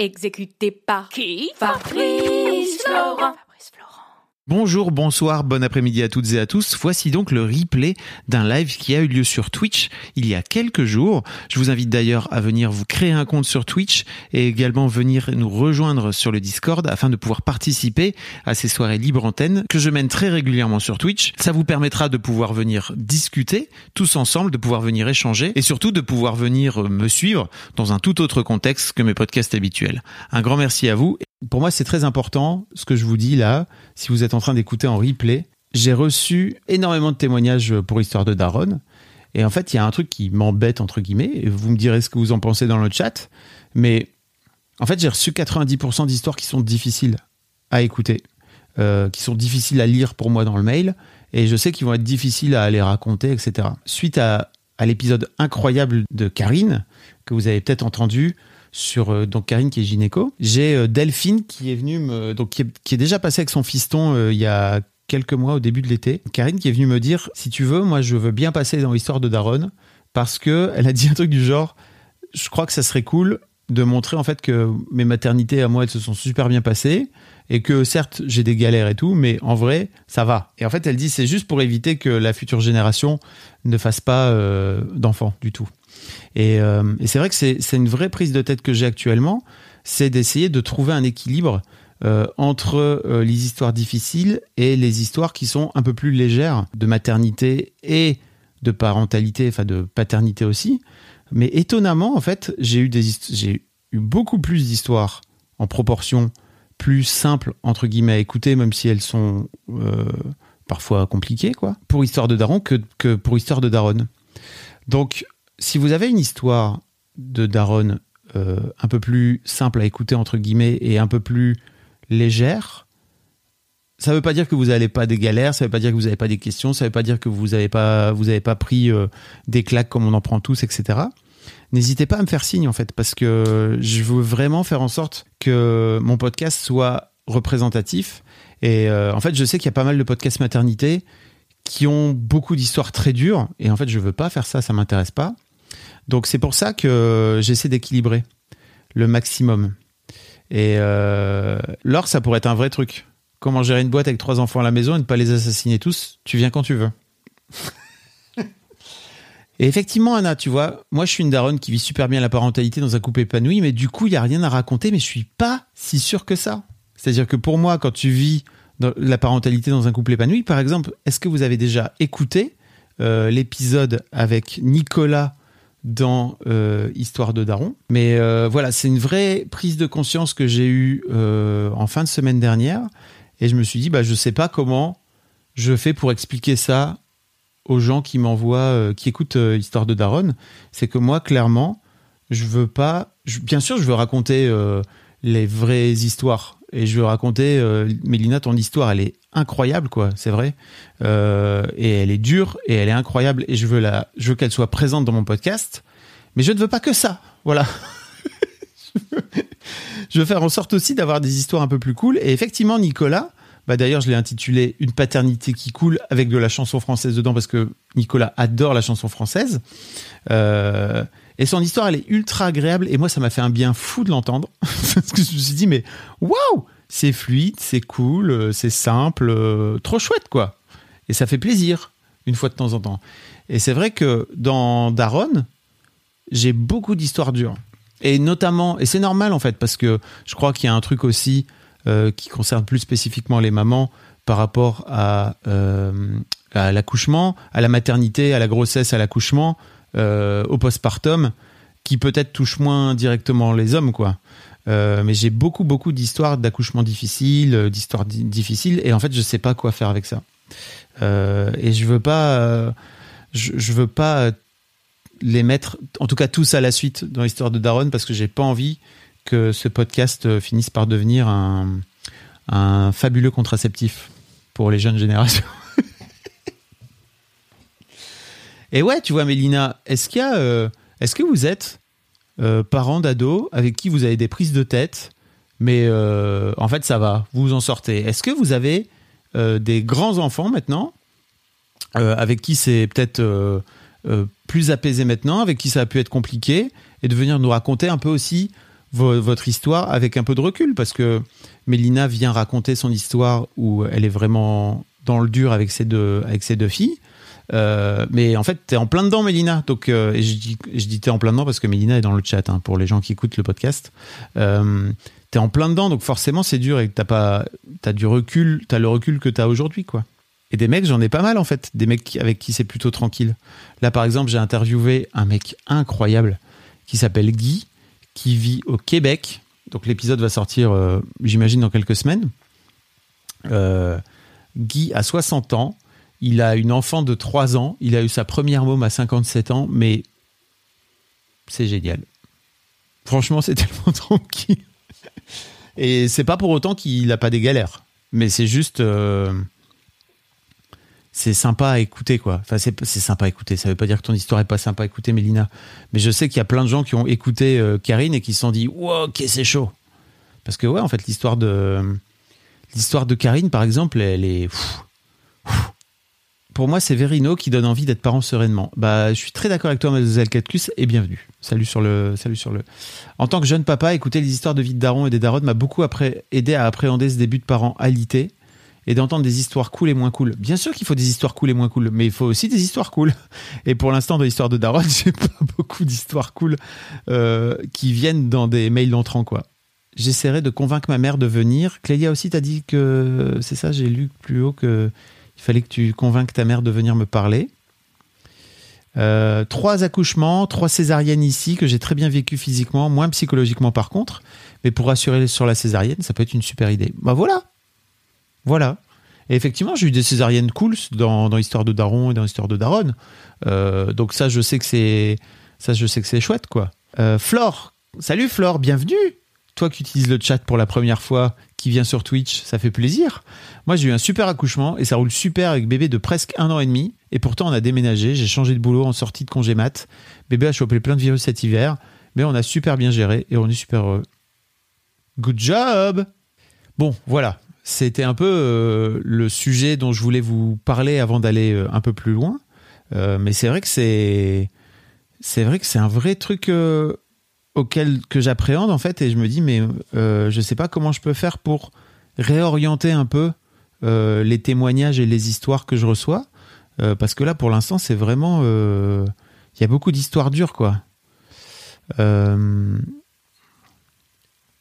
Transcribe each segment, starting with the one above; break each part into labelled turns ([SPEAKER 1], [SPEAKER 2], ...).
[SPEAKER 1] Exécuté par qui Fabrice Florent.
[SPEAKER 2] Bonjour, bonsoir, bon après-midi à toutes et à tous. Voici donc le replay d'un live qui a eu lieu sur Twitch il y a quelques jours. Je vous invite d'ailleurs à venir vous créer un compte sur Twitch et également venir nous rejoindre sur le Discord afin de pouvoir participer à ces soirées libre antenne que je mène très régulièrement sur Twitch. Ça vous permettra de pouvoir venir discuter tous ensemble, de pouvoir venir échanger et surtout de pouvoir venir me suivre dans un tout autre contexte que mes podcasts habituels. Un grand merci à vous. Pour moi, c'est très important ce que je vous dis là. Si vous êtes en train d'écouter en replay, j'ai reçu énormément de témoignages pour Histoire de Daron. Et en fait, il y a un truc qui m'embête, entre guillemets. Et vous me direz ce que vous en pensez dans le chat. Mais en fait, j'ai reçu 90% d'histoires qui sont difficiles à écouter, euh, qui sont difficiles à lire pour moi dans le mail. Et je sais qu'ils vont être difficiles à aller raconter, etc. Suite à l'épisode incroyable de Karine, que vous avez peut-être entendu, sur euh, donc Karine qui est gynéco. J'ai euh, Delphine qui est venue me donc qui est, déjà passée avec son fiston euh, il y a quelques mois au début de l'été. Karine qui est venue me dire si tu veux, moi je veux bien passer dans l'histoire de Daron parce que elle a dit un truc du genre je crois que ça serait cool de montrer en fait que mes maternités à moi elles se sont super bien passées et que certes j'ai des galères et tout mais en vrai ça va et en fait elle dit c'est juste pour éviter que la future génération ne fasse pas d'enfants du tout et, euh, et c'est vrai que c'est une vraie prise de tête que j'ai actuellement c'est d'essayer de trouver un équilibre euh, entre euh, les histoires difficiles et les histoires qui sont un peu plus légères de maternité et de parentalité enfin de paternité aussi mais étonnamment en fait j'ai eu beaucoup plus d'histoires en proportion plus simples entre guillemets à écouter, même si elles sont parfois compliquées, quoi, pour Histoire de Daron que, que pour Histoire de Daron. Donc, si vous avez une histoire de Daron euh, un peu plus simple à écouter entre guillemets et un peu plus légère, ça veut pas dire que vous n'avez pas des galères, ça veut pas dire que vous n'avez pas des questions, ça veut pas dire que vous n'avez pas pas pris euh, des claques comme on en prend tous, etc n'hésitez pas à me faire signe en fait, parce que je veux vraiment faire en sorte que mon podcast soit représentatif. Et euh, en fait, je sais qu'il y a pas mal de podcasts maternité qui ont beaucoup d'histoires très dures, et en fait, je veux pas faire ça, ça m'intéresse pas. Donc c'est pour ça que j'essaie d'équilibrer le maximum. Et euh, lors, ça pourrait être un vrai truc. Comment gérer une boîte avec trois enfants à la maison et ne pas les assassiner tous? Tu viens quand tu veux. Et effectivement, Anna, tu vois, moi je suis une daronne qui vit super bien la parentalité dans un couple épanoui, mais du coup, il n'y a rien à raconter, mais je suis pas si sûr que ça. C'est-à-dire que pour moi, quand tu vis la parentalité dans un couple épanoui, par exemple, est-ce que vous avez déjà écouté euh, l'épisode avec Nicolas dans euh, Histoire de Daron Mais euh, voilà, c'est une vraie prise de conscience que j'ai eue euh, en fin de semaine dernière, et je me suis dit, bah, je sais pas comment je fais pour expliquer ça aux gens qui m'envoient, qui écoutent Histoire de Daron, c'est que moi, clairement, je veux pas. bien sûr, je veux raconter les vraies histoires. Et je veux raconter, euh, Mélina, ton histoire, elle est incroyable, quoi, c'est vrai. Euh, et elle est dure et elle est incroyable. Et je veux, la, je veux qu'elle soit présente dans mon podcast. Mais je ne veux pas que ça. Voilà. je, veux, je veux faire en sorte aussi d'avoir des histoires un peu plus cool. Et effectivement, Nicolas, bah d'ailleurs, je l'ai intitulé Une paternité qui coule avec de la chanson française dedans parce que Nicolas adore la chanson française. Euh, et son histoire, elle est ultra agréable et moi, ça m'a fait un bien fou de l'entendre parce que je me suis dit, mais waouh, c'est fluide, c'est cool, euh, c'est simple, euh, trop chouette quoi. Et ça fait plaisir une fois de temps en temps. Et c'est vrai que dans Daron, j'ai beaucoup d'histoires dures. Et notamment, et c'est normal en fait, parce que je crois qu'il y a un truc aussi euh, qui concerne plus spécifiquement les mamans par rapport à, euh, à l'accouchement, à la maternité, à la grossesse, à l'accouchement, euh, au postpartum, qui peut-être touche moins directement les hommes, quoi. Euh, mais j'ai beaucoup, beaucoup d'histoires d'accouchement difficiles, d'histoires di- difficiles, et en fait, je sais pas quoi faire avec ça. Et je veux pas, je veux pas les mettre, en tout cas tous à la suite dans l'histoire de Daron, parce que j'ai pas envie que ce podcast euh, finisse par devenir un, fabuleux contraceptif pour les jeunes générations. Et ouais, tu vois, Mélina, est-ce qu'il y a, euh, est-ce que vous êtes euh, parent d'ado avec qui vous avez des prises de tête, mais euh, en fait ça va, vous vous en sortez. Est-ce que vous avez des grands enfants maintenant avec qui c'est peut-être plus apaisé maintenant, avec qui ça a pu être compliqué, et de venir nous raconter un peu aussi votre histoire avec un peu de recul, parce que Mélina vient raconter son histoire où elle est vraiment dans le dur avec ses deux, avec deux filles. Euh, mais en fait, t'es en plein dedans, Mélina. Donc, euh, et je dis, je dis t'es en plein dedans parce que Mélina est dans le chat hein, pour les gens qui écoutent le podcast. Euh, t'es en plein dedans, donc forcément c'est dur et t'as pas, t'as du recul, t'as le recul que t'as aujourd'hui, quoi. Et des mecs, j'en ai pas mal en fait, des mecs avec qui c'est plutôt tranquille. Là, par exemple, j'ai interviewé un mec incroyable qui s'appelle Guy, qui vit au Québec. Donc l'épisode va sortir, euh, j'imagine, dans quelques semaines. Euh, Guy a 60 ans. Il a une enfant de 3 ans. Il a eu sa première môme à 57 ans. Mais c'est génial. Franchement, c'est tellement tranquille. Et c'est pas pour autant qu'il n'a pas des galères. Mais c'est juste. Euh, c'est sympa à écouter, quoi. Enfin, c'est sympa à écouter. Ça veut pas dire que ton histoire est pas sympa à écouter, Mélina. Mais je sais qu'il y a plein de gens qui ont écouté euh, Karine et qui se sont dit, wow, ok, c'est chaud. Parce que, ouais, en fait, l'histoire de, l'histoire de Karine, par exemple, elle est, pour moi, c'est Verino qui donne envie d'être parent sereinement. Bah, je suis très d'accord avec toi, mademoiselle Catcus, et bienvenue. Salut sur le, salut sur le. En tant que jeune papa, écouter les histoires de vie de daron et des darons m'a beaucoup aidé à appréhender ce début de parent alité et d'entendre des histoires cool et moins cool. Bien sûr qu'il faut des histoires cool et moins cool, mais il faut aussi des histoires cool. Et pour l'instant, dans l'histoire de Daron, j'ai pas beaucoup d'histoires cool euh, qui viennent dans des mails d'entrant, quoi. J'essaierai de convaincre ma mère de venir. Clélia aussi t'a dit que c'est ça, j'ai lu plus haut que il fallait que tu convainques ta mère de venir me parler. Euh, trois accouchements, trois césariennes ici que j'ai très bien vécu physiquement, moins psychologiquement par contre. Mais pour rassurer sur la césarienne, ça peut être une super idée. Bah voilà, voilà. Et effectivement, j'ai eu des césariennes cool dans, dans l'histoire de Daron et dans l'histoire de Daronne. Euh, donc ça, je sais que c'est chouette, quoi. Euh, Flore, salut Flore, bienvenue. Toi qui utilises le chat pour la première fois, qui vient sur Twitch, ça fait plaisir. Moi, j'ai eu un super accouchement et ça roule super avec bébé de presque un an et demi. Et pourtant, on a déménagé. J'ai changé de boulot en sortie de congé mat. Bébé a chopé plein de virus cet hiver, mais on a super bien géré et on est super heureux. Good job. Bon, voilà. C'était un peu euh, le sujet dont je voulais vous parler avant d'aller euh, un peu plus loin. Euh, mais c'est vrai que c'est un vrai truc auquel que j'appréhende en fait et je me dis mais je sais pas comment je peux faire pour réorienter un peu les témoignages et les histoires que je reçois parce que là pour l'instant c'est vraiment il y a beaucoup d'histoires dures quoi. et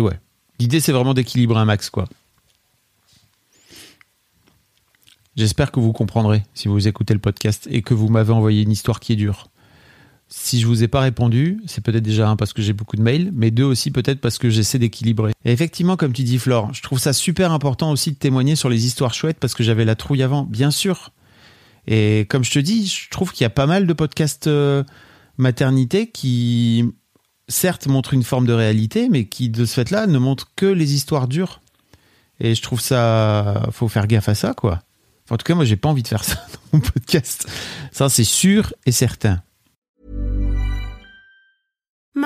[SPEAKER 2] ouais, l'idée c'est vraiment d'équilibrer un max quoi. J'espère que vous comprendrez si vous écoutez le podcast et que vous m'avez envoyé une histoire qui est dure. Si je vous ai pas répondu, c'est peut-être déjà un parce que j'ai beaucoup de mails, mais deux aussi peut-être parce que j'essaie d'équilibrer. Et effectivement, comme tu dis Flore, je trouve ça super important aussi de témoigner sur les histoires chouettes parce que j'avais la trouille avant, bien sûr. Et comme je te dis, je trouve qu'il y a pas mal de podcasts euh, maternité qui, certes, montrent une forme de réalité, mais qui, de ce fait-là, ne montrent que les histoires dures. Et je trouve ça, faut faire gaffe à ça, quoi. En tout cas, moi, j'ai pas envie de faire ça dans mon podcast. Ça, c'est sûr et certain.